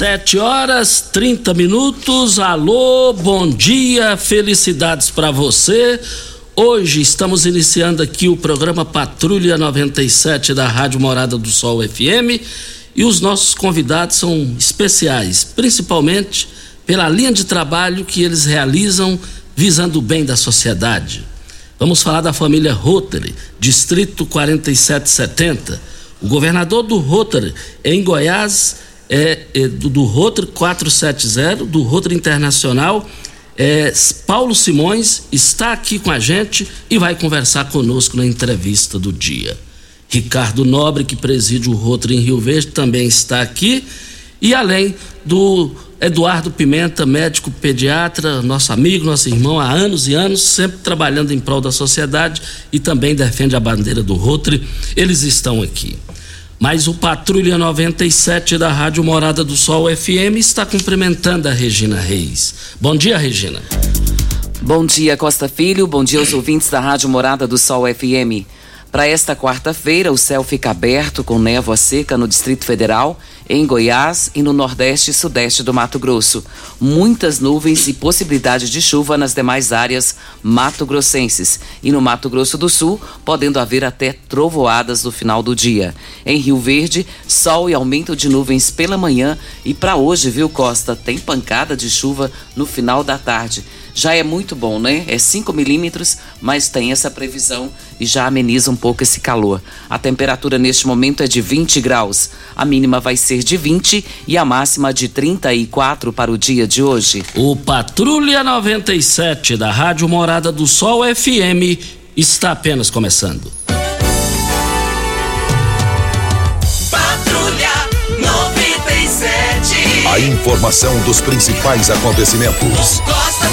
Sete horas, 30 minutos. Alô, bom dia, felicidades para você. Hoje estamos iniciando aqui o programa Patrulha 97 da Rádio Morada do Sol FM e os nossos convidados são especiais, principalmente pela linha de trabalho que eles realizam visando o bem da sociedade. Vamos falar da família Rotary, Distrito 4770. O governador do Rotary em Goiás é, é do, do Rotary 470, do Rotary Internacional. É, Paulo Simões está aqui com a gente e vai conversar conosco na entrevista do dia. Ricardo Nobre, que preside o Rotary em Rio Verde, também está aqui. E além do Eduardo Pimenta, médico pediatra, nosso amigo, nosso irmão, há anos e anos, sempre trabalhando em prol da sociedade e também defende a bandeira do Rotary. Eles estão aqui. Mas o Patrulha 97 da Rádio Morada do Sol FM está cumprimentando a Regina Reis. Bom dia, Regina. Bom dia, Costa Filho. Bom dia aos ouvintes da Rádio Morada do Sol FM. Para esta quarta-feira, o céu fica aberto com névoa seca no Distrito Federal, em Goiás e no Nordeste e Sudeste do Mato Grosso. Muitas nuvens e possibilidade de chuva nas demais áreas mato-grossenses. E no Mato Grosso do Sul, podendo haver até trovoadas no final do dia. Em Rio Verde, sol e aumento de nuvens pela manhã. E para hoje, viu, Costa, tem pancada de chuva no final da tarde já é muito bom, né? É 5 milímetros, mas tem essa previsão e já ameniza um pouco esse calor. A temperatura neste momento é de 20 graus. A mínima vai ser de 20 e a máxima de 34 para o dia de hoje. O Patrulha 97 da Rádio Morada do Sol FM está apenas começando. Patrulha 97. A informação dos principais acontecimentos. Costa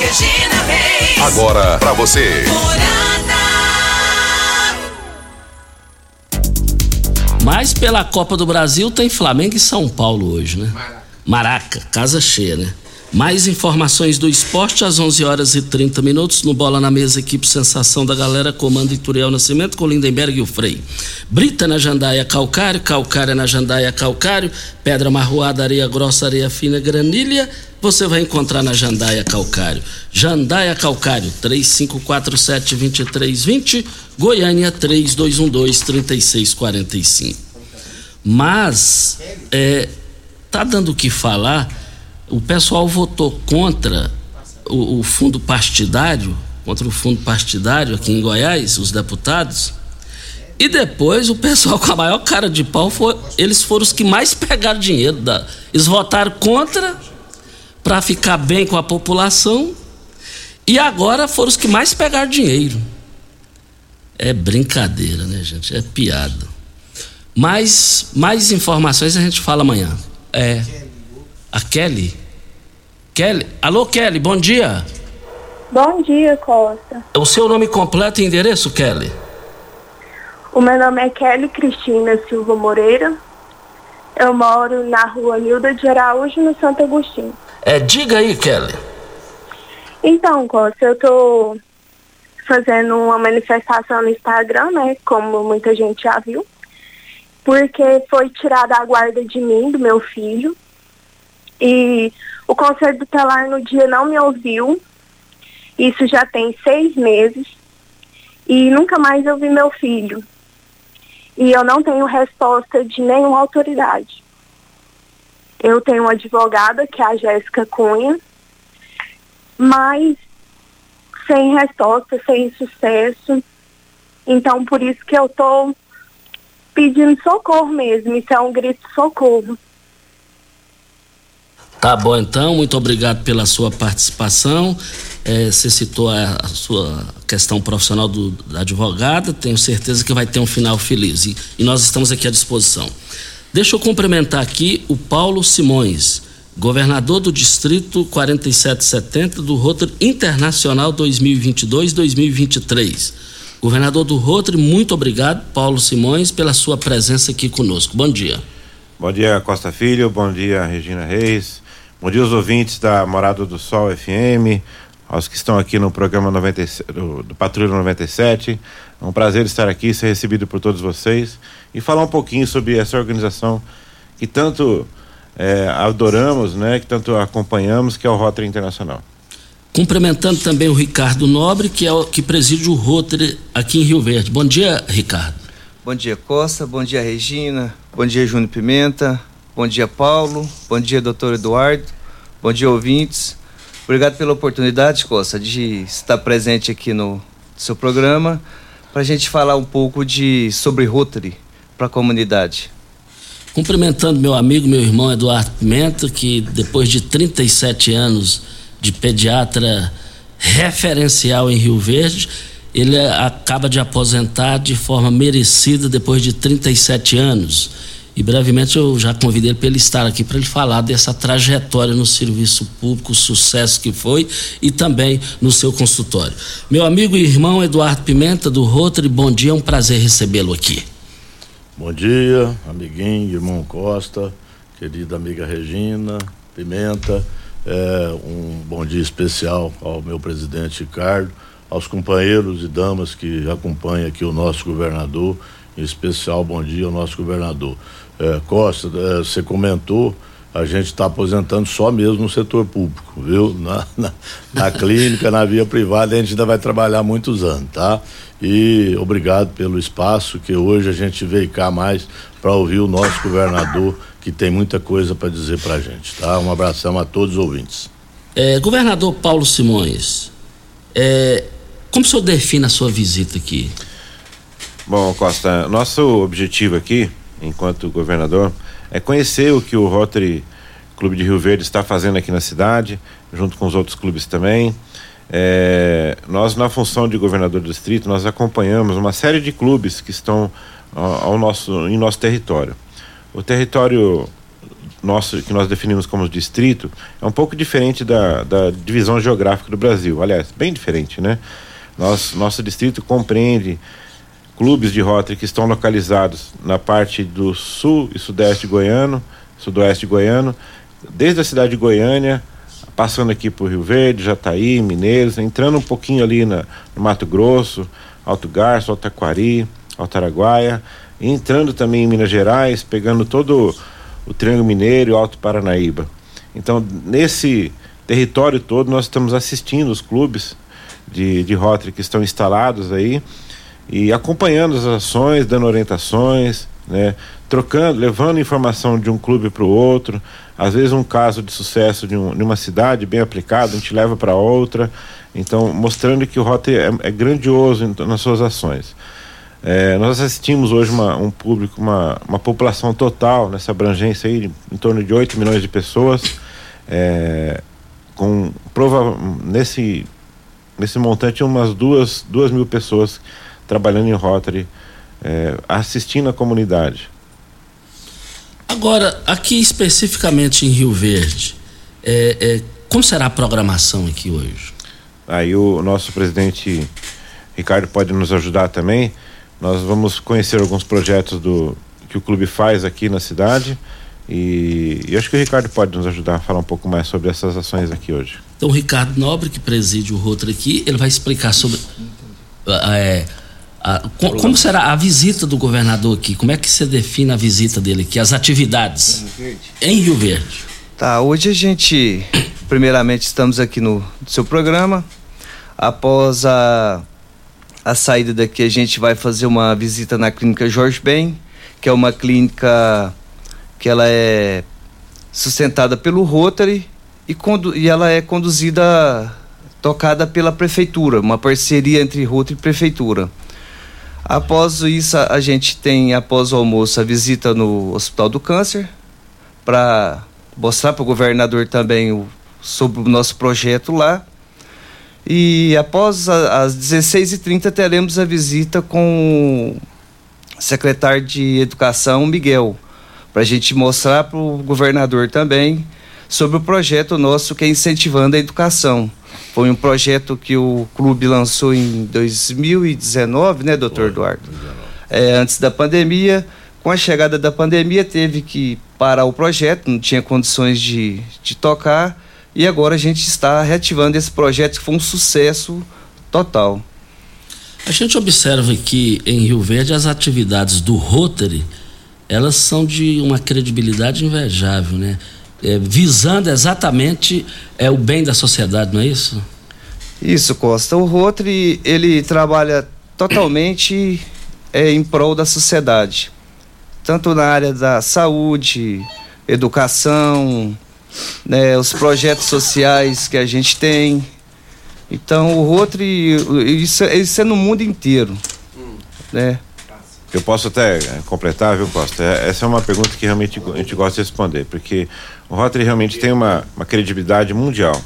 Regina Reis. Agora para você. Mas pela Copa do Brasil tem Flamengo e São Paulo hoje, né? Maraca, casa cheia, né? Mais informações do esporte às 11 horas e 30 minutos no Bola na Mesa, equipe Sensação da Galera, comando Ituriel Nascimento com Lindenberg e o Frei. Brita na Jandaia Calcário, Calcária na Jandaia Calcário, Pedra Marroada, Areia Grossa, Areia Fina, Granilha, você vai encontrar na Jandaia Calcário. Jandaia Calcário, 3547-2320, Goiânia 3212-3645. Mas, é, tá dando o que falar o pessoal votou contra o, o, fundo partidário, contra o fundo partidário aqui em Goiás, os deputados. E depois o pessoal com a maior cara de pau foi, eles foram os que mais pegaram dinheiro da, eles votaram contra para ficar bem com a população e agora foram os que mais pegaram dinheiro. É brincadeira, né, gente? É piada. Mas mais informações a gente fala amanhã. É a Kelly Kelly. Alô, Kelly, bom dia. Bom dia, Costa. O seu nome completo e endereço, Kelly? O meu nome é Kelly Cristina Silva Moreira. Eu moro na rua Nilda de Araújo, no Santo Agostinho. É, diga aí, Kelly. Então, Costa, eu tô fazendo uma manifestação no Instagram, né? Como muita gente já viu. Porque foi tirada a guarda de mim, do meu filho. E o Conselho Tutelar no dia não me ouviu. Isso já tem seis meses. E nunca mais eu vi meu filho. E eu não tenho resposta de nenhuma autoridade. Eu tenho uma advogada, que é a Jéssica Cunha, mas sem resposta, sem sucesso. Então, por isso que eu tô pedindo socorro mesmo. Isso é um grito de socorro. Tá bom, então. Muito obrigado pela sua participação. É, você citou a, a, sua questão profissional do, da advogada. Tenho certeza que vai ter um final feliz. E, e nós estamos aqui à disposição. Deixa eu cumprimentar aqui o Paulo Simões, governador do Distrito 4770 do Rotary Internacional 2022-2023. Governador do Rotary, muito obrigado, Paulo Simões, pela sua presença aqui conosco. Bom dia. Bom dia, Costa Filho. Bom dia, Regina Reis. Bom dia aos ouvintes da Morada do Sol FM, aos que estão aqui no programa 97, do, do Patrulha 97. É um prazer estar aqui, ser recebido por todos vocês e falar um pouquinho sobre essa organização que tanto é, adoramos, né, que tanto acompanhamos, que é o Rotary Internacional. Cumprimentando também o Ricardo Nobre, que é o que preside o Rotary aqui em Rio Verde. Bom dia, Ricardo. Bom dia, Costa. Bom dia, Regina. Bom dia, Júnior Pimenta. Bom dia, Paulo. Bom dia, doutor Eduardo. Bom dia, ouvintes. Obrigado pela oportunidade, Costa, de estar presente aqui no seu programa para a gente falar um pouco de sobre Rotary para a comunidade. Cumprimentando meu amigo, meu irmão Eduardo Pimenta, que depois de 37 anos de pediatra referencial em Rio Verde, ele acaba de aposentar de forma merecida depois de 37 anos. E brevemente eu já convidei ele para ele estar aqui para ele falar dessa trajetória no serviço público, o sucesso que foi e também no seu consultório. Meu amigo e irmão Eduardo Pimenta do Rotary, bom dia, é um prazer recebê-lo aqui. Bom dia, amiguinho, irmão Costa, querida amiga Regina Pimenta. É, um bom dia especial ao meu presidente Ricardo, aos companheiros e damas que acompanham aqui o nosso governador, em especial bom dia ao nosso governador. É, Costa, é, você comentou, a gente está aposentando só mesmo no setor público, viu? Na, na, na clínica, na via privada, a gente ainda vai trabalhar muitos anos, tá? E obrigado pelo espaço que hoje a gente veio cá mais para ouvir o nosso governador, que tem muita coisa para dizer para a gente, tá? Um abração a todos os ouvintes. É, governador Paulo Simões, é, como o senhor define a sua visita aqui? Bom, Costa, nosso objetivo aqui, enquanto governador, é conhecer o que o Rotary Clube de Rio Verde está fazendo aqui na cidade, junto com os outros clubes também. É, nós, na função de governador do distrito, nós acompanhamos uma série de clubes que estão ao nosso, em nosso território. O território nosso, que nós definimos como distrito, é um pouco diferente da, da divisão geográfica do Brasil. Aliás, bem diferente, né? Nosso, nosso distrito compreende clubes de Rotary que estão localizados na parte do sul e sudeste goiano, sudoeste goiano, desde a cidade de Goiânia, passando aqui por Rio Verde, Jataí, Mineiros, entrando um pouquinho ali na, no Mato Grosso, Alto Garço, Alto Aquari, Alto Araguaia, entrando também em Minas Gerais, pegando todo o Triângulo Mineiro e Alto Paranaíba. Então, nesse território todo, nós estamos assistindo os clubes de, de Rotary que estão instalados aí e acompanhando as ações, dando orientações, né, trocando, levando informação de um clube para o outro. Às vezes um caso de sucesso de, um, de uma cidade bem aplicado, a gente leva para outra. Então, mostrando que o Rotary é, é grandioso em, nas suas ações. É, nós assistimos hoje uma, um público, uma, uma população total nessa abrangência aí, em torno de 8 milhões de pessoas, é, com prova nesse, nesse montante umas duas, duas mil pessoas trabalhando em Rotary, é, assistindo a comunidade. Agora, aqui especificamente em Rio Verde, é, é, como será a programação aqui hoje? Aí o nosso presidente Ricardo pode nos ajudar também. Nós vamos conhecer alguns projetos do que o clube faz aqui na cidade. E, e acho que o Ricardo pode nos ajudar a falar um pouco mais sobre essas ações aqui hoje. Então, o Ricardo Nobre, que preside o Rotary aqui, ele vai explicar sobre. É, a, co, como será a visita do governador aqui? Como é que você define a visita dele aqui, as atividades em Rio Verde? Tá, hoje a gente, primeiramente, estamos aqui no seu programa. Após a, a saída daqui, a gente vai fazer uma visita na clínica Jorge Ben, que é uma clínica que ela é sustentada pelo Rotary e, e ela é conduzida, tocada pela prefeitura, uma parceria entre Rotary e prefeitura. Após isso, a gente tem, após o almoço, a visita no Hospital do Câncer, para mostrar para o governador também o, sobre o nosso projeto lá. E após as 16h30 teremos a visita com o secretário de Educação, Miguel, para a gente mostrar para o governador também sobre o projeto nosso que é incentivando a educação. Foi um projeto que o clube lançou em 2019, né, doutor Eduardo? É, antes da pandemia. Com a chegada da pandemia, teve que parar o projeto, não tinha condições de, de tocar. E agora a gente está reativando esse projeto que foi um sucesso total. A gente observa que em Rio Verde as atividades do Rotary, elas são de uma credibilidade invejável, né? É, visando exatamente é, o bem da sociedade, não é isso? Isso, Costa. O Rotary, ele trabalha totalmente é, em prol da sociedade, tanto na área da saúde, educação, né, os projetos sociais que a gente tem. Então, o Rotary, isso, isso é no mundo inteiro, né? Eu posso até eh, completar, viu, Costa? É, essa é uma pergunta que realmente a gente gosta de responder, porque o Rotary realmente tem uma, uma credibilidade mundial.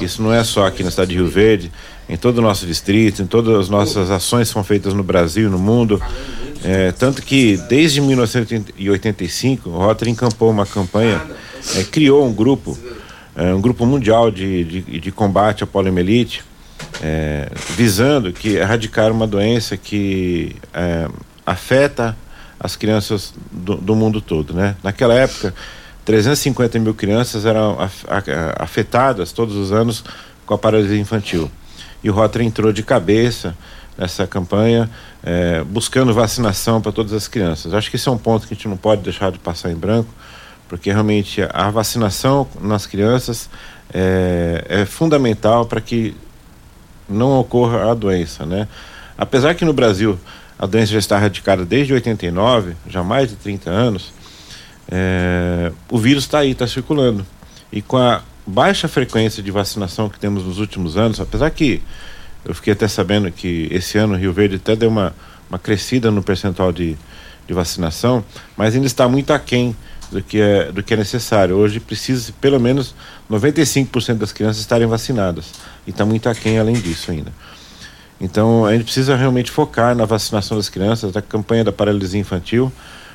Isso não é só aqui na cidade de Rio Verde, em todo o nosso distrito, em todas as nossas ações são feitas no Brasil no mundo. É, tanto que desde 1985 o Rotary encampou uma campanha, é, criou um grupo, é, um grupo mundial de, de, de combate à poliomielite, é, visando que erradicar uma doença que é, afeta as crianças do, do, mundo todo, né? Naquela época, 350 mil crianças eram afetadas todos os anos com a paralisia infantil. E o Rotary entrou de cabeça nessa campanha, é, buscando vacinação para todas as crianças. Acho que esse é um ponto que a gente não pode deixar de passar em branco, porque realmente a vacinação nas crianças é, é fundamental para que não ocorra a doença, né? Apesar que no Brasil a doença já está erradicada desde 89, já mais de 30 anos, é, o vírus está aí, está circulando. E com a baixa frequência de vacinação que temos nos últimos anos, apesar que eu fiquei até sabendo que esse ano o Rio Verde até deu uma, uma crescida no percentual de, de vacinação, mas ainda está muito aquém do que é, do que é necessário. Hoje precisa pelo menos 95% das crianças estarem vacinadas. E está muito aquém além disso ainda. Então a gente precisa realmente focar na vacinação das crianças, da campanha da paralisia infantil,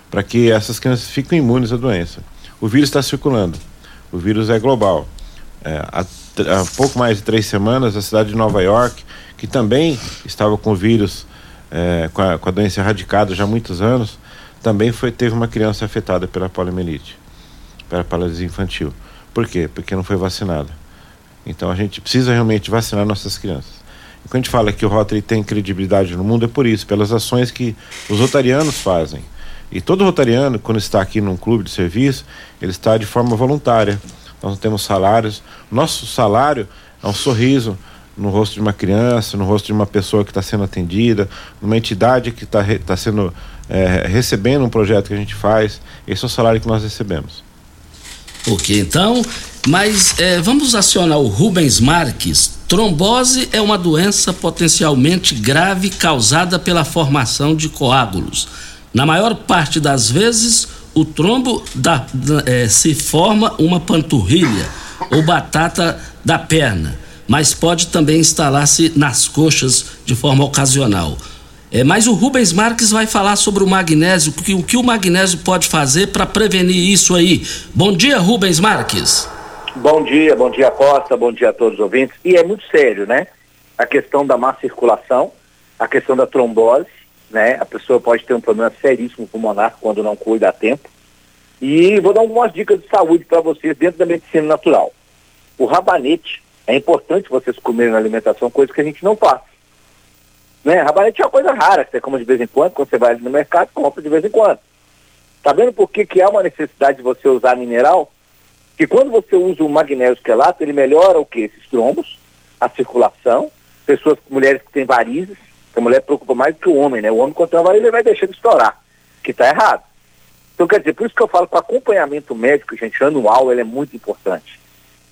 para que essas crianças fiquem imunes à doença. O vírus está circulando, o vírus é global. É, há, há, pouco mais de três semanas, a cidade de Nova York, que também estava com o vírus, é, com, a, com, a, doença erradicada já há muitos anos, também foi, teve uma criança afetada pela poliomielite, pela paralisia infantil. Por quê? Porque não foi vacinada. Então a gente precisa realmente vacinar nossas crianças. Quando a gente fala que o Rotary tem credibilidade no mundo, é por isso, pelas ações que os rotarianos fazem. E todo rotariano, quando está aqui num clube de serviço, ele está de forma voluntária. Nós não temos salários. Nosso salário é um sorriso no rosto de uma criança, no rosto de uma pessoa que está sendo atendida, numa entidade que está tá sendo é, recebendo um projeto que a gente faz. Esse é o salário que nós recebemos. Ok, então, mas é, vamos acionar o Rubens Marques. Trombose é uma doença potencialmente grave causada pela formação de coágulos. Na maior parte das vezes, o trombo da, é, se forma uma panturrilha ou batata da perna, mas pode também instalar-se nas coxas de forma ocasional. É, mas o Rubens Marques vai falar sobre o magnésio, que o, que o magnésio pode fazer para prevenir isso aí. Bom dia, Rubens Marques. Bom dia, bom dia Costa, bom dia a todos os ouvintes. E é muito sério, né? A questão da má circulação, a questão da trombose, né? A pessoa pode ter um problema seríssimo pulmonar quando não cuida a tempo. E vou dar algumas dicas de saúde para vocês dentro da medicina natural. O rabanete, é importante vocês comerem na alimentação, coisa que a gente não faz. Né? Rabanete é uma coisa rara, que você come de vez em quando, quando você vai ali no mercado, compra de vez em quando. Tá vendo por que, que há uma necessidade de você usar mineral? Que quando você usa o magnésio quelato, ele melhora o que? Esses trombos, a circulação, pessoas, mulheres que têm varizes, a mulher preocupa mais do que o homem, né? O homem quando tem uma ele vai deixando estourar, que está errado. Então, quer dizer, por isso que eu falo que o acompanhamento médico, gente, anual, ele é muito importante.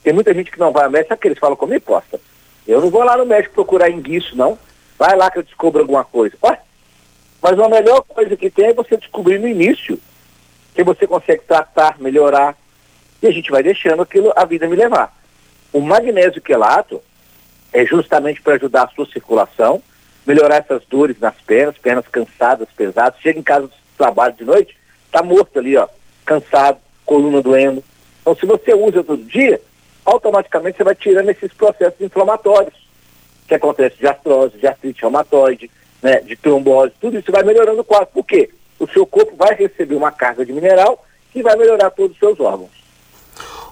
Tem muita gente que não vai ao médico, sabe que eles falam comigo, Costa? Eu não vou lá no médico procurar indício, não. Vai lá que eu descubro alguma coisa. Ué? Mas a melhor coisa que tem é você descobrir no início, que você consegue tratar, melhorar, e a gente vai deixando aquilo, a vida me levar. O magnésio quelato é justamente para ajudar a sua circulação, melhorar essas dores nas pernas, pernas cansadas, pesadas. Chega em casa do trabalho de noite, tá morto ali, ó, cansado, coluna doendo. Então, se você usa todo dia, automaticamente você vai tirando esses processos inflamatórios que acontece de artrose, de artrite reumatoide, né, de trombose, tudo isso vai melhorando o quadro. Por quê? O seu corpo vai receber uma carga de mineral que vai melhorar todos os seus órgãos.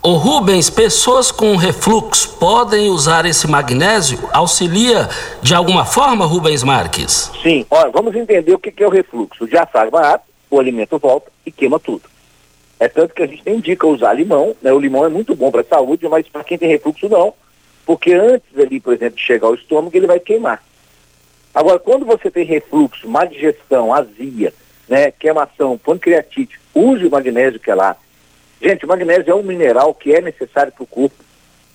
Ô Rubens, pessoas com refluxo podem usar esse magnésio? Auxilia de alguma forma, Rubens Marques? Sim, olha, vamos entender o que, é o refluxo. O diafragma abre, o alimento volta e queima tudo. É tanto que a gente indica usar limão, né? O limão é muito bom para a saúde, mas para quem tem refluxo não, porque antes ali, por exemplo, de chegar ao estômago, ele vai queimar. Agora, quando você tem refluxo, má digestão, azia, né, queimação, pancreatite, use o magnésio que é lá. Gente, o magnésio é um mineral que é necessário para o corpo.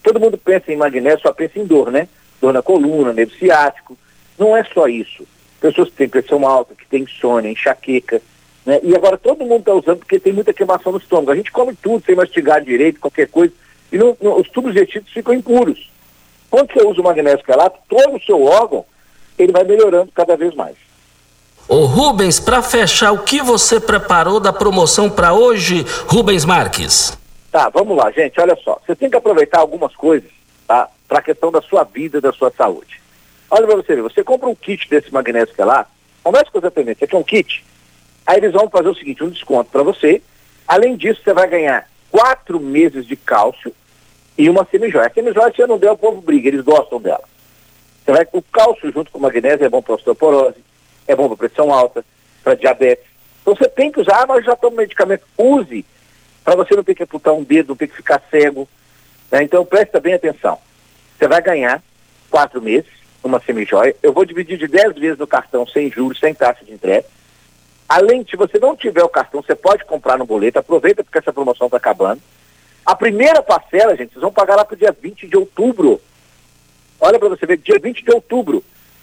Todo mundo pensa em magnésio, só pensa em dor, né? Dor na coluna, nervo ciático. Não é só isso. Pessoas que têm pressão alta, que têm insônia, enxaqueca, né? E agora todo mundo está usando porque tem muita queimação no estômago. A gente come tudo sem mastigar direito, qualquer coisa, e no, no, os tubos digestivos ficam impuros. Quando você usa o magnésio quelato, todo o seu órgão, ele vai melhorando cada vez mais. Ô Rubens, para fechar, o que você preparou da promoção para hoje, Rubens Marques? Tá, vamos lá, gente, olha só. Você tem que aproveitar algumas coisas, tá? Para a questão da sua vida, da sua saúde. Olha para você ver, você compra um kit desse magnésio quelato, conversa com os atendentes, aqui é um kit. Aí eles vão fazer o seguinte, um desconto para você. Além disso, você vai ganhar quatro meses de cálcio e uma semijoia. A semijoia, se eu não der, o povo briga, eles gostam dela. Você vai, o cálcio junto com o magnésio é bom para osteoporose, é bom para pressão alta, para diabetes. Então você tem que usar, mas já toma medicamento. Use para você não ter que amputar um dedo, não ter que ficar cego. Né? Então presta bem atenção. Você vai ganhar quatro meses, uma semijoia. Eu vou dividir de dez vezes no cartão sem juros, sem taxa de entrega. Além, se você não tiver o cartão, você pode comprar no boleto. Aproveita porque essa promoção está acabando. A primeira parcela, gente, vocês vão pagar lá para o dia 20 de outubro. Olha para você ver, dia 20 de outubro.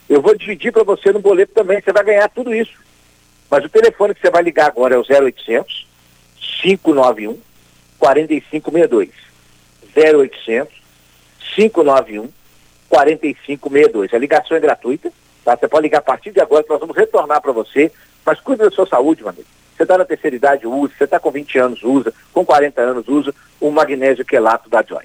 Eu vou dividir para você no boleto também, você vai ganhar tudo isso. Mas o telefone que você vai ligar agora é o 0800 591 4562. 0800 591 4562. A ligação é gratuita, tá? Você pode ligar a partir de agora que nós vamos retornar para você. Mas cuide da sua saúde, meu. Você está na terceira idade, usa. Você está com 20 anos, usa. Com 40 anos, usa o magnésio quelato da Joy.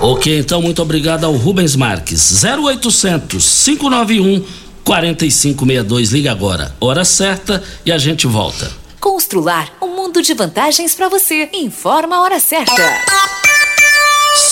Ok, então muito obrigado ao Rubens Marques. 0800 591 4562. Liga agora. Hora certa e a gente volta. Constrular um mundo de vantagens para você. Informa a hora certa.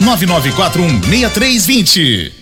9941 6320.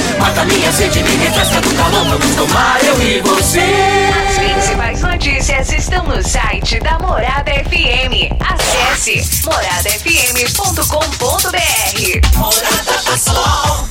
Mata minha sede, me refresca do calor. Vamos tomar eu e você. As principais notícias estão no site da Morada FM. Acesse moradafm.com.br. Morada do Sol.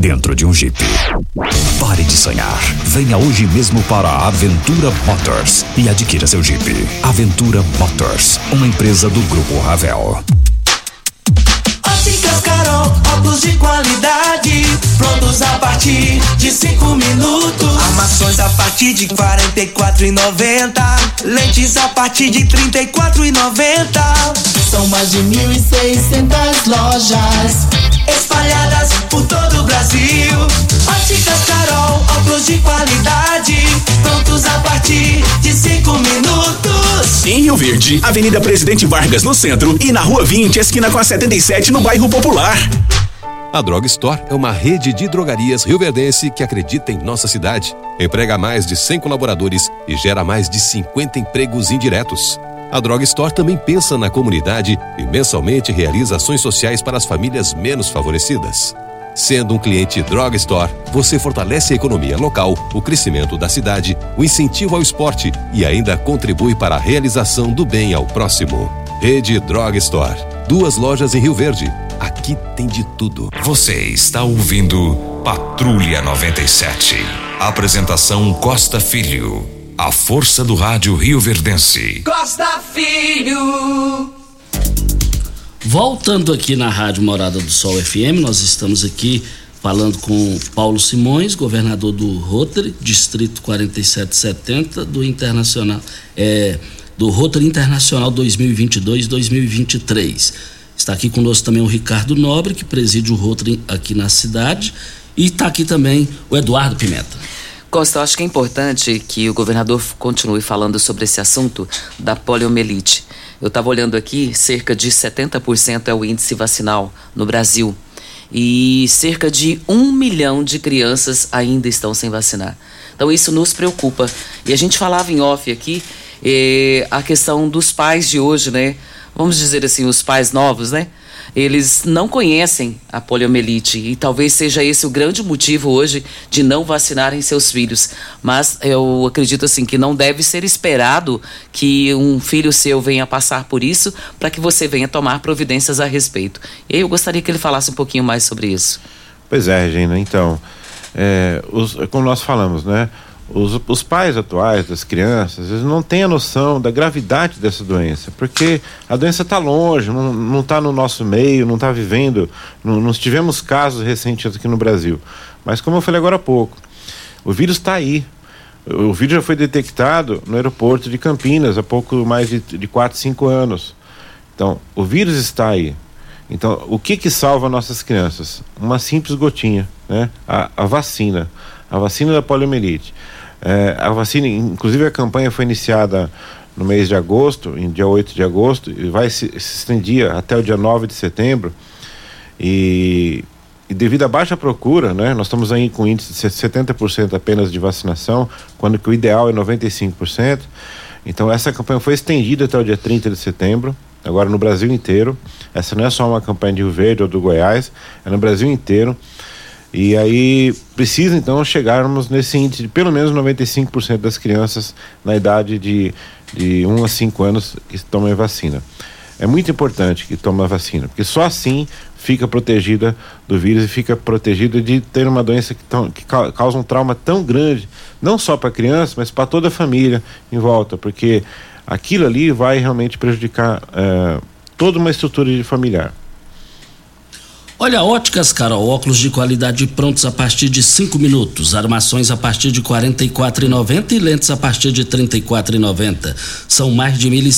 dentro de um Jeep. Pare de sonhar. Venha hoje mesmo para a Aventura Motors e adquira seu Jeep. Aventura Motors, uma empresa do Grupo Ravel. Óticas Carol, óculos de qualidade, prontos a partir de cinco minutos. Armações a partir de quarenta e quatro e noventa, lentes a partir de trinta e quatro e noventa. São mais de mil e seiscentas lojas espalhadas por todo o Brasil. Óticas Carol, óculos de qualidade, prontos a partir de cinco minutos. Em Rio Verde, Avenida Presidente Vargas no centro e na Rua 20, esquina com a 77 no bairro Popular. A Drog Store é uma rede de drogarias rioverdense que acredita em nossa cidade, emprega mais de 100 colaboradores e gera mais de 50 empregos indiretos. A Drog Store também pensa na comunidade e mensalmente realiza ações sociais para as famílias menos favorecidas. Sendo um cliente Drog Store, você fortalece a economia local, o crescimento da cidade, o incentivo ao esporte e ainda contribui para a realização do bem ao próximo. Rede Drog Store. Duas lojas em Rio Verde. Aqui tem de tudo. Você está ouvindo Patrulha 97. Apresentação Costa Filho. A força do rádio Rio Verdense. Costa Filho. Voltando aqui na Rádio Morada do Sol FM, nós estamos aqui falando com Paulo Simões, governador do Rotary, Distrito 4770 do Internacional, é, do Rotary Internacional 2022-2023. Está aqui conosco também o Ricardo Nobre, que preside o Rotary aqui na cidade, e está aqui também o Eduardo Pimenta. Costa, eu acho que é importante que o governador continue falando sobre esse assunto da poliomielite. Eu estava olhando aqui, cerca de 70% é o índice vacinal no Brasil. E cerca de um milhão de crianças ainda estão sem vacinar. Então isso nos preocupa. E a gente falava em off aqui eh, a questão dos pais de hoje, né? Vamos dizer assim, os pais novos, né? Eles não conhecem a poliomielite e talvez seja esse o grande motivo hoje de não vacinarem seus filhos. Mas eu acredito assim que não deve ser esperado que um filho seu venha passar por isso para que você venha tomar providências a respeito. E aí eu gostaria que ele falasse um pouquinho mais sobre isso. Pois é, Regina. Então, é, os, como nós falamos, né? Os, os pais atuais das crianças, eles não têm a noção da gravidade dessa doença, porque a doença está longe, não está no nosso meio, não está vivendo. Não, não tivemos casos recentes aqui no Brasil. Mas, como eu falei agora há pouco, o vírus está aí. O vírus já foi detectado no aeroporto de Campinas há pouco mais de, de 4, 5 anos. Então, o vírus está aí. Então, o que que salva nossas crianças? Uma simples gotinha, né? A, a vacina, a vacina da poliomielite. É, a vacina, inclusive a campanha foi iniciada no mês de agosto, em dia 8 de agosto, e vai se, se até o dia 9 de setembro. E, e devido à baixa procura, né, nós estamos aí com índice de 70% apenas de vacinação, quando que o ideal é 95%. Então essa campanha foi estendida até o dia 30 de setembro, agora no Brasil inteiro. Essa não é só uma campanha de Rio Verde ou do Goiás, é no Brasil inteiro. E aí precisa então chegarmos nesse índice de pelo menos 95% das crianças na idade de, de 1 a 5 anos que tomem vacina. É muito importante que tome a vacina, porque só assim fica protegida do vírus e fica protegida de ter uma doença que, tão, que causa um trauma tão grande, não só para a criança, mas para toda a família em volta, porque aquilo ali vai realmente prejudicar uh, toda uma estrutura familiar. Olha, óticas, Carol, óculos de qualidade prontos a partir de cinco minutos, armações a partir de quarenta e quatro e lentes a partir de trinta e quatro. São mais de mil e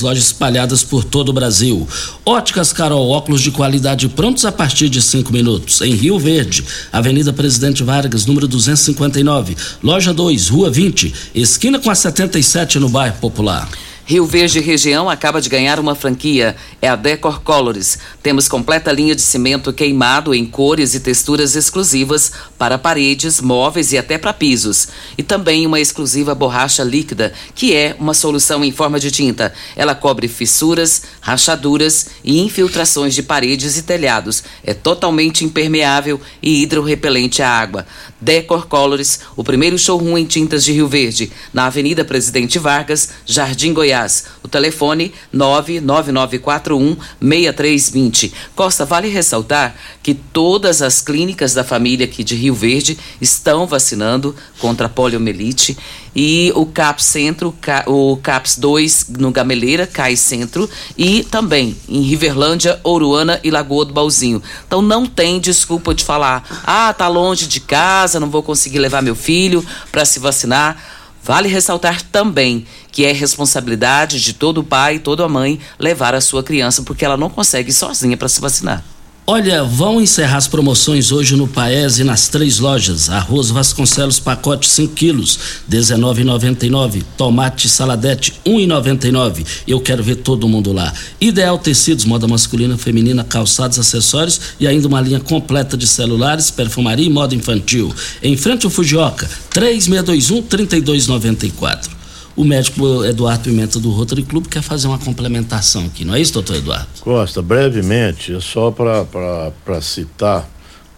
lojas espalhadas por todo o Brasil. Óticas, Carol, óculos de qualidade prontos a partir de cinco minutos, em Rio Verde, Avenida Presidente Vargas, número 259, loja 2, Rua 20, esquina com a 77 no bairro Popular. Rio Verde região acaba de ganhar uma franquia, é a Decor Colors. Temos completa linha de cimento queimado em cores e texturas exclusivas para paredes, móveis e até para pisos. E também uma exclusiva borracha líquida, que é uma solução em forma de tinta. Ela cobre fissuras, rachaduras e infiltrações de paredes e telhados. É totalmente impermeável e hidrorrepelente à água. Decor Colors, o primeiro showroom em tintas de Rio Verde, na Avenida Presidente Vargas, Jardim Goiás. O telefone 99941 6320. Costa, vale ressaltar que todas as clínicas da família aqui de Rio Verde estão vacinando contra a poliomielite e o CAPS Centro, o CAPS 2 no Gameleira, CAI Centro e também em Riverlândia, Oruana e Lagoa do Balzinho. Então não tem desculpa de falar: "Ah, tá longe de casa, não vou conseguir levar meu filho para se vacinar". Vale ressaltar também que é responsabilidade de todo pai e toda mãe levar a sua criança porque ela não consegue sozinha para se vacinar. Olha, vão encerrar as promoções hoje no Paese nas três lojas. Arroz Vasconcelos pacote 5 quilos, 19,99. Tomate saladete 1,99. Eu quero ver todo mundo lá. Ideal Tecidos, moda masculina, feminina, calçados, acessórios e ainda uma linha completa de celulares, perfumaria e moda infantil. Em frente ao Fujioka, 3621 3294 o médico Eduardo Pimenta do Rotary Club quer fazer uma complementação aqui, não é isso, doutor Eduardo? Costa, brevemente, é só para citar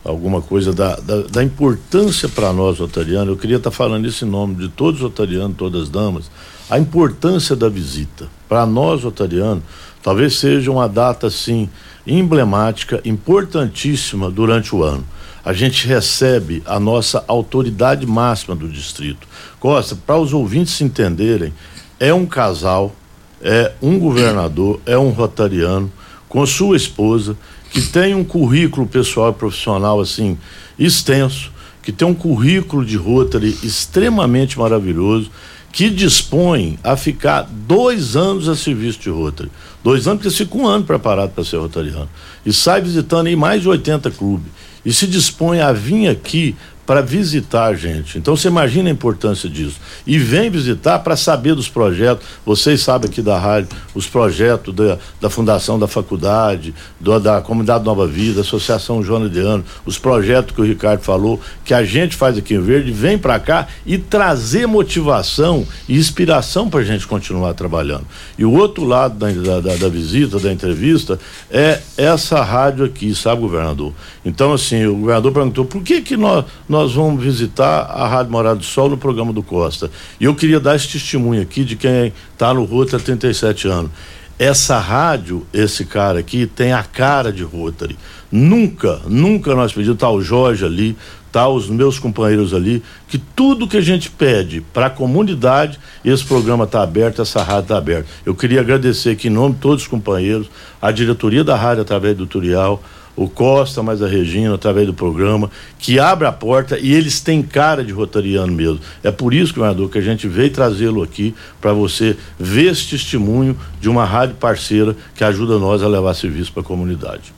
alguma coisa da, da, da importância para nós rotarianos, eu queria estar tá falando isso em nome de todos os rotarianos, todas as damas, a importância da visita. Para nós rotarianos, talvez seja uma data assim emblemática, importantíssima durante o ano. A gente recebe a nossa autoridade máxima do distrito. Costa, para os ouvintes se entenderem, é um casal, é um governador, é um rotariano com sua esposa que tem um currículo pessoal e profissional assim extenso, que tem um currículo de Rotary extremamente maravilhoso, que dispõe a ficar dois anos a serviço de Rotary. Dois anos, porque fica um ano preparado para ser rotariano. E sai visitando em mais de 80 clubes. E se dispõe a vir aqui para visitar a gente. Então você imagina a importância disso. E vem visitar para saber dos projetos. Vocês sabem aqui da rádio, os projetos da, da Fundação da Faculdade, do, da Comunidade Nova Vida, Associação Joana de Ano, os projetos que o Ricardo falou, que a gente faz aqui em Verde, vem para cá e trazer motivação e inspiração para a gente continuar trabalhando. E o outro lado da, da, da visita, da entrevista, é essa rádio aqui, sabe, governador? Então, assim, o governador perguntou por que que nós, nós vamos visitar a Rádio Morada do Sol no programa do Costa. E eu queria dar esse testemunho aqui de quem está no Rotary há 37 anos. Essa rádio, esse cara aqui, tem a cara de Rotary. Nunca, nunca nós pedimos, tá o Jorge ali, tá os meus companheiros ali, que tudo que a gente pede para a comunidade, esse programa está aberto, essa rádio está aberta. Eu queria agradecer aqui em nome de todos os companheiros, a diretoria da rádio através do tutorial, o Costa, mais a Regina, através do programa, que abre a porta e eles têm cara de rotariano mesmo. É por isso, governador, que a gente veio trazê-lo aqui para você ver esse testemunho de uma rádio parceira que ajuda nós a levar serviço para a comunidade.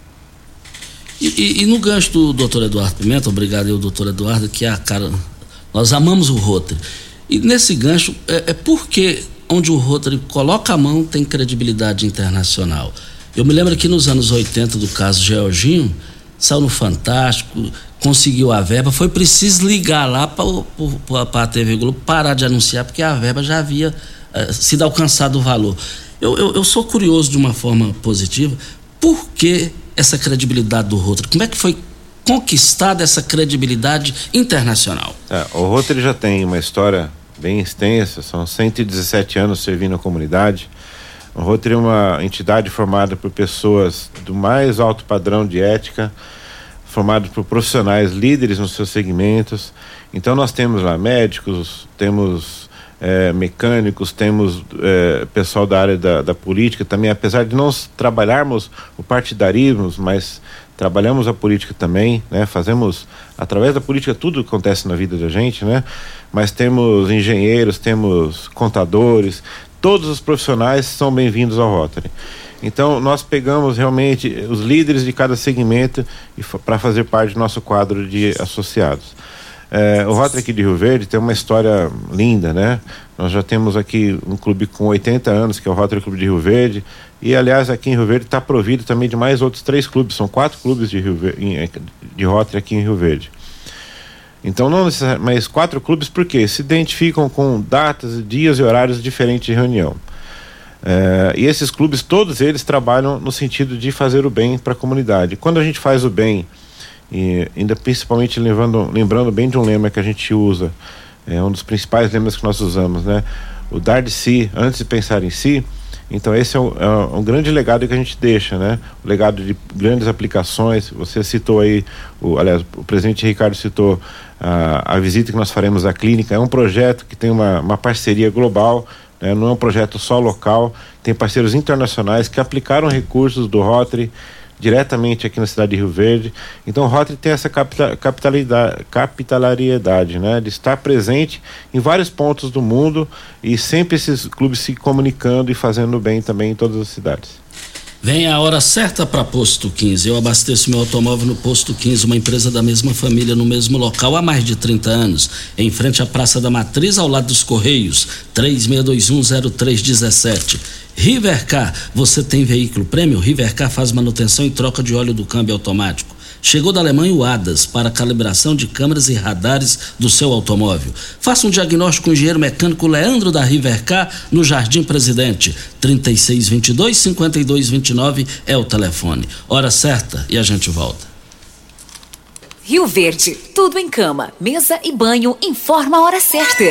E, e, e, no gancho do doutor Eduardo Pimenta, obrigado aí, doutor Eduardo, que é a cara. Nós amamos o Rotary. E nesse gancho, é, é porque onde o Rotary coloca a mão tem credibilidade internacional. Eu me lembro que nos anos 80 do caso Georginho, saiu no Fantástico, conseguiu a verba, foi preciso ligar lá para a TV Globo parar de anunciar, porque a verba já havia uh, sido alcançado o valor. Eu, eu, eu sou curioso de uma forma positiva. Por que essa credibilidade do Rotary? Como é que foi conquistada essa credibilidade internacional? É, o Rotary já tem uma história bem extensa, são 117 anos servindo a comunidade. O Rotary é uma entidade formada por pessoas do mais alto padrão de ética, formado por profissionais líderes nos seus segmentos. Então nós temos lá médicos, temos é, mecânicos, temos é, pessoal da área da, da, política também, apesar de não trabalharmos o partidarismo, mas trabalhamos a política também, né? Fazemos através da política tudo que acontece na vida da gente, né? Mas temos engenheiros, temos contadores, todos os profissionais são bem-vindos ao Rotary. Então nós pegamos realmente os líderes de cada segmento para fazer parte do nosso quadro de associados. É, o Rotary aqui de Rio Verde tem uma história linda, né? Nós já temos aqui um clube com 80 anos, que é o Rotary Clube de Rio Verde, e aliás aqui em Rio Verde está provido também de mais outros três clubes, são quatro clubes de, Rio Verde, de Rotary aqui em Rio Verde. Então não necessariamente, mas quatro clubes porque se identificam com datas, dias e horários diferentes de reunião. É, e esses clubes, todos eles trabalham no sentido de fazer o bem para a comunidade. Quando a gente faz o bem e ainda principalmente lembrando, lembrando bem de um lema que a gente usa, é um dos principais lemas que nós usamos, né? O dar de si antes de pensar em si. Então esse é um, é um, grande legado que a gente deixa, né? O legado de grandes aplicações. Você citou aí, o, aliás, o presidente Ricardo citou a, a visita que nós faremos à clínica. É um projeto que tem uma, uma parceria global, né? não é um projeto só local. Tem parceiros internacionais que aplicaram recursos do Rotary diretamente aqui na cidade de Rio Verde. Então o Rotary tem essa capitalidade, capitalariedade, né, de estar presente em vários pontos do mundo e sempre esses clubes se comunicando e fazendo bem também em todas as cidades. Vem a hora certa para Posto 15. Eu abasteço meu automóvel no Posto 15, uma empresa da mesma família, no mesmo local há mais de 30 anos. Em frente à Praça da Matriz, ao lado dos Correios. 36210317. Rivercar, você tem veículo prêmio? Rivercar faz manutenção e troca de óleo do câmbio automático. Chegou da Alemanha o ADAS para calibração de câmeras e radares do seu automóvel. Faça um diagnóstico com o engenheiro mecânico Leandro da Rivercar no Jardim Presidente. 3622 5229 é o telefone. Hora certa e a gente volta. Rio Verde, tudo em cama, mesa e banho. Informa a hora certa.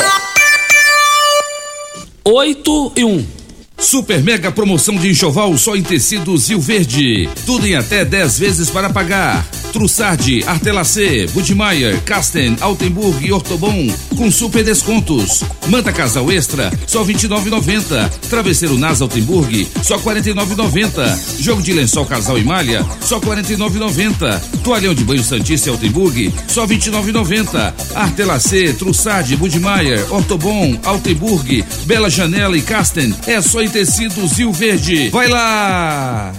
8 e 1. Super mega promoção de enxoval só em tecidos Rio Verde. Tudo em até 10 vezes para pagar. Trussardi, Artelacê, Budmeier, Casten, Altenburg e Ortobon com super descontos. Manta Casal Extra, só 29,90. Travesseiro Nas Altenburg, só 49,90. Jogo de lençol Casal e Malha, só 49,90. Toalhão de banho Santícia Altenburg, só 29,90. Artelacê, Trussardi, Budmeier, Ortobon, Altenburg, Bela Janela e Casten, é só em tecidos Rio Verde. Vai lá!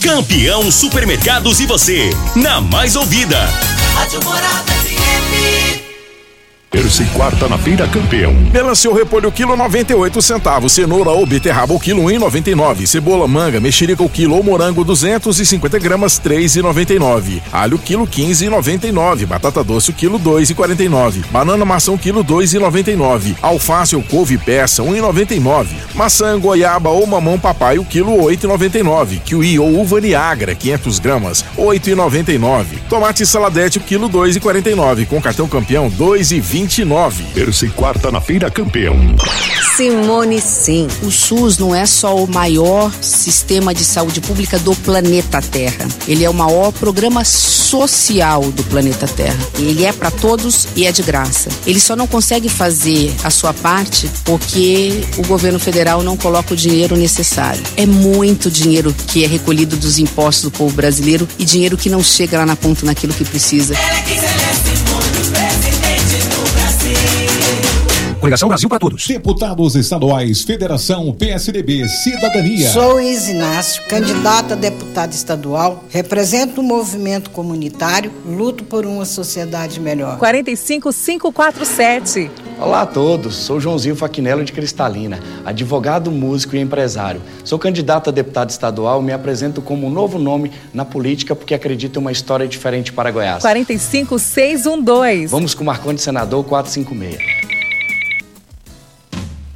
Campeão Supermercados e você, na mais ouvida. Rádio Morada FM. Terça e quarta na feira campeão. Melancia repolho quilo 98 centavos, cenoura ou beterraba o quilo 1,99, cebola manga, mexerica o quilo ou morango 250 gramas 3,99, alho quilo 15,99, batata doce o quilo 2,49, banana maçã o quilo 2,99, alface ou couve peça 1,99, maçã goiaba ou mamão papai o quilo 8,99, kiwi ou uva niagra 500 gramas 8,99, tomate saladete o quilo 2,49, com cartão campeão 2,20 29. Terça e quarta na Feira Campeão. Simone, sim. O SUS não é só o maior sistema de saúde pública do planeta Terra. Ele é o maior programa social do planeta Terra. Ele é para todos e é de graça. Ele só não consegue fazer a sua parte porque o governo federal não coloca o dinheiro necessário. É muito dinheiro que é recolhido dos impostos do povo brasileiro e dinheiro que não chega lá na ponta naquilo que precisa. Coligação Brasil para Todos. Deputados estaduais, Federação, PSDB, Cidadania. Sou Isinácio, candidato a deputado estadual, represento o um movimento comunitário, luto por uma sociedade melhor. 45547. Olá a todos, sou Joãozinho Faquinello de Cristalina, advogado, músico e empresário. Sou candidato a deputado estadual e me apresento como um novo nome na política porque acredito em uma história diferente para Goiás. 45612. Vamos com o Marconi Senador 456.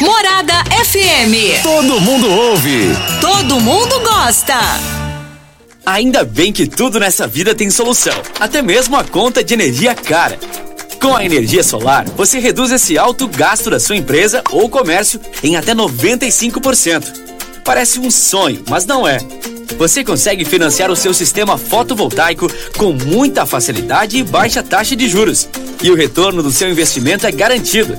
Morada FM. Todo mundo ouve. Todo mundo gosta. Ainda bem que tudo nessa vida tem solução, até mesmo a conta de energia cara. Com a energia solar, você reduz esse alto gasto da sua empresa ou comércio em até 95%. Parece um sonho, mas não é. Você consegue financiar o seu sistema fotovoltaico com muita facilidade e baixa taxa de juros. E o retorno do seu investimento é garantido.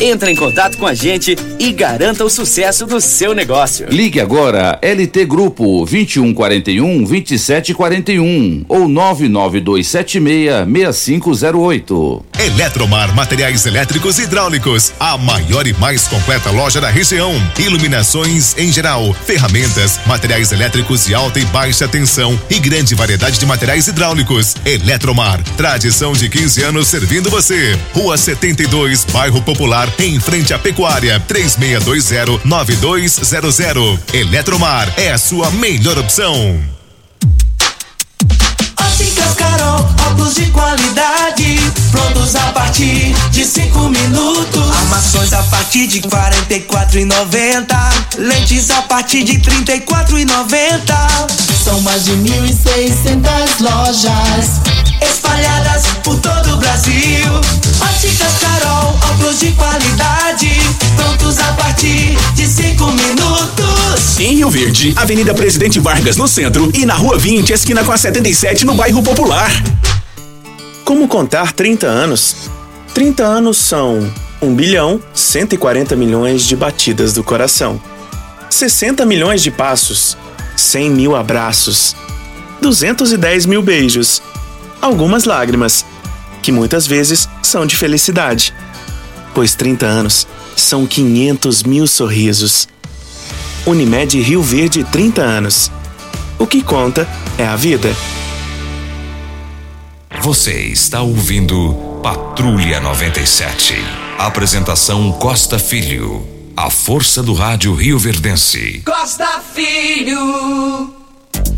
Entre em contato com a gente e garanta o sucesso do seu negócio. Ligue agora LT Grupo 2141 2741 ou 99276 6508. Eletromar Materiais Elétricos e Hidráulicos, a maior e mais completa loja da região. Iluminações em geral, ferramentas, materiais elétricos de alta e baixa tensão e grande variedade de materiais hidráulicos. Eletromar, tradição de 15 anos servindo você. Rua 72, Bairro Popular, em frente à Pecuária, 3620-9200. Eletromar é a sua melhor opção. Óticas Carol, óculos de qualidade, prontos a partir de cinco minutos. Armações a partir de quarenta e quatro lentes a partir de trinta e quatro. São mais de mil e lojas espalhadas por todo o Brasil. Óticas Carol, óculos de qualidade, prontos a partir de cinco minutos. Em Rio Verde, Avenida Presidente Vargas no centro e na Rua 20, esquina com a 77 no bairro Popular. Como contar 30 anos? 30 anos são 1 bilhão 140 milhões de batidas do coração, 60 milhões de passos, 100 mil abraços, 210 mil beijos, algumas lágrimas, que muitas vezes são de felicidade, pois 30 anos são 500 mil sorrisos. Unimed Rio Verde 30 anos. O que conta é a vida. Você está ouvindo Patrulha 97. Apresentação Costa Filho. A força do rádio Rio Verdense. Costa Filho.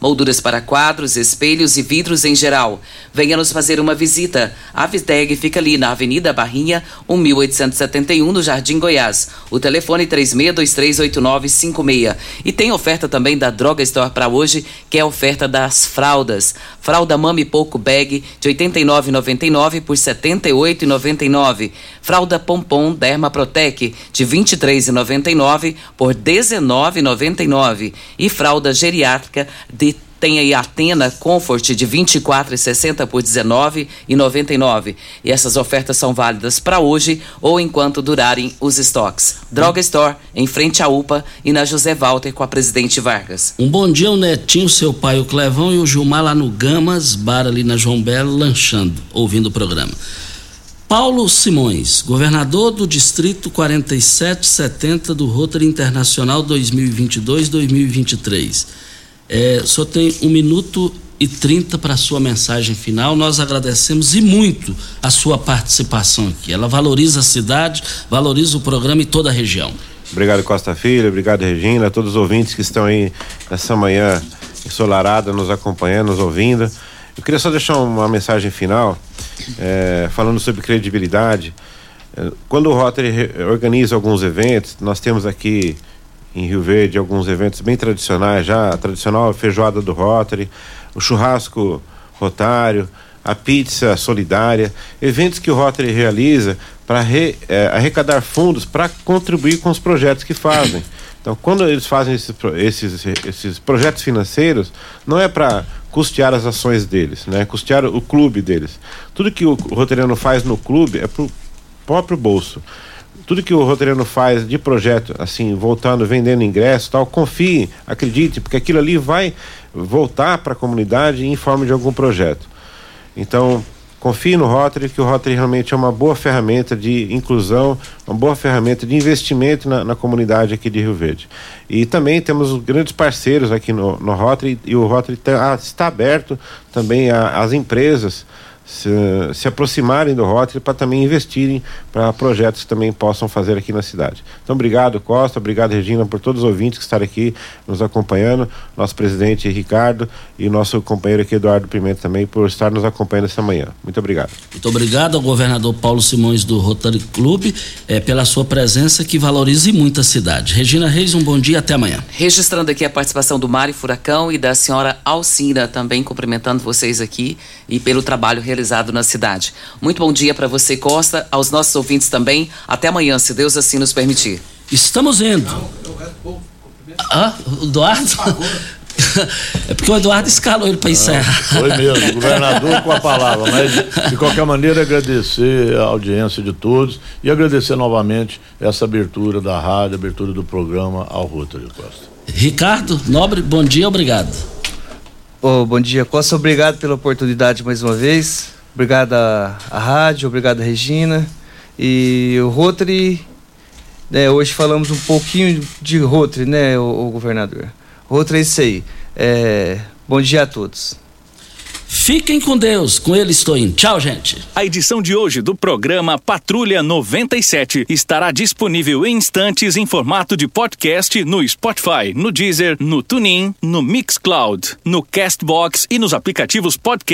molduras para quadros, espelhos e vidros em geral. Venha nos fazer uma visita. A Videg fica ali na Avenida Barrinha, 1871, no Jardim Goiás. O telefone 36238956. E tem oferta também da Droga Store para hoje, que é a oferta das fraldas. Fralda Mami Pouco Bag de R$ 89,99 por R$ 78,99. Fralda Pompom Derma Protec de R$ 23,99 por R$ 19,99. E fralda geriátrica de tem aí a Atena Comfort de 24,60 por 19,99. E essas ofertas são válidas para hoje ou enquanto durarem os estoques. Droga Store, em frente à UPA e na José Walter com a Presidente Vargas. Um bom dia ao Netinho, seu pai, o Clevão e o Gilmar lá no Gamas, bar ali na João Belo, lanchando, ouvindo o programa. Paulo Simões, governador do Distrito 4770 do Rotary Internacional 2022-2023. É, senhor tem um minuto e 30 para a sua mensagem final. Nós agradecemos e muito a sua participação aqui. Ela valoriza a cidade, valoriza o programa e toda a região. Obrigado, Costa Filho. Obrigado, Regina. A todos os ouvintes que estão aí nessa manhã ensolarada, nos acompanhando, nos ouvindo. Eu queria só deixar uma mensagem final, é, falando sobre credibilidade. É, quando o Rotary organiza alguns eventos, nós temos aqui em Rio Verde alguns eventos bem tradicionais já, a tradicional feijoada do Rotary, o churrasco rotário, a pizza solidária, eventos que o Rotary realiza para é, arrecadar fundos para contribuir com os projetos que fazem. Então, quando eles fazem esses, esses, esses projetos financeiros, não é para custear as ações deles, né? Custear o clube deles. Tudo que o rotariano faz no clube é para o próprio bolso. Tudo que o rotariano faz de projeto, assim, voltando, vendendo ingressos, tal, confie, acredite, porque aquilo ali vai voltar para a comunidade em forma de algum projeto. Então, confie no Rotary, que o Rotary realmente é uma boa ferramenta de inclusão, uma boa ferramenta de investimento na, na comunidade aqui de Rio Verde. E também temos grandes parceiros aqui no, no Rotary, e o Rotary tá, está aberto também às empresas se, se aproximarem do Rotary para também investirem para projetos que também possam fazer aqui na cidade. Então, obrigado, Costa, obrigado, Regina, por todos os ouvintes que estarem aqui nos acompanhando, nosso presidente Ricardo e nosso companheiro aqui, Eduardo Pimenta, também, por estar nos acompanhando essa manhã. Muito obrigado. Muito obrigado ao governador Paulo Simões do Rotary Clube é, pela sua presença que valorize muito a cidade. Regina Reis, um bom dia, até amanhã. Registrando aqui a participação do Mari Furacão e da senhora Alcina, também cumprimentando vocês aqui e pelo trabalho realizado realizado na cidade. Muito bom dia para você, Costa, aos nossos ouvintes também. Até amanhã, se Deus assim nos permitir. Estamos indo. Ah, o Eduardo? É porque o Eduardo escalou ele para encerrar. Foi mesmo, governador com a palavra. Mas, de qualquer maneira, agradecer a audiência de todos e agradecer novamente essa abertura da rádio, abertura do programa ao Rotary Costa. Ricardo Nobre, bom dia, obrigado. Oh, bom dia, Costa. Obrigado pela oportunidade mais uma vez. Obrigado à, à rádio, obrigado Regina. E o Rotary, né, hoje falamos um pouquinho de Rotary, né, o, o governador. Rotary é isso aí. É, bom dia a todos. Fiquem com Deus, com ele estou indo. Tchau, gente. A edição de hoje do programa Patrulha 97 estará disponível em instantes em formato de podcast no Spotify, no Deezer, no TuneIn, no Mixcloud, no Castbox e nos aplicativos podcast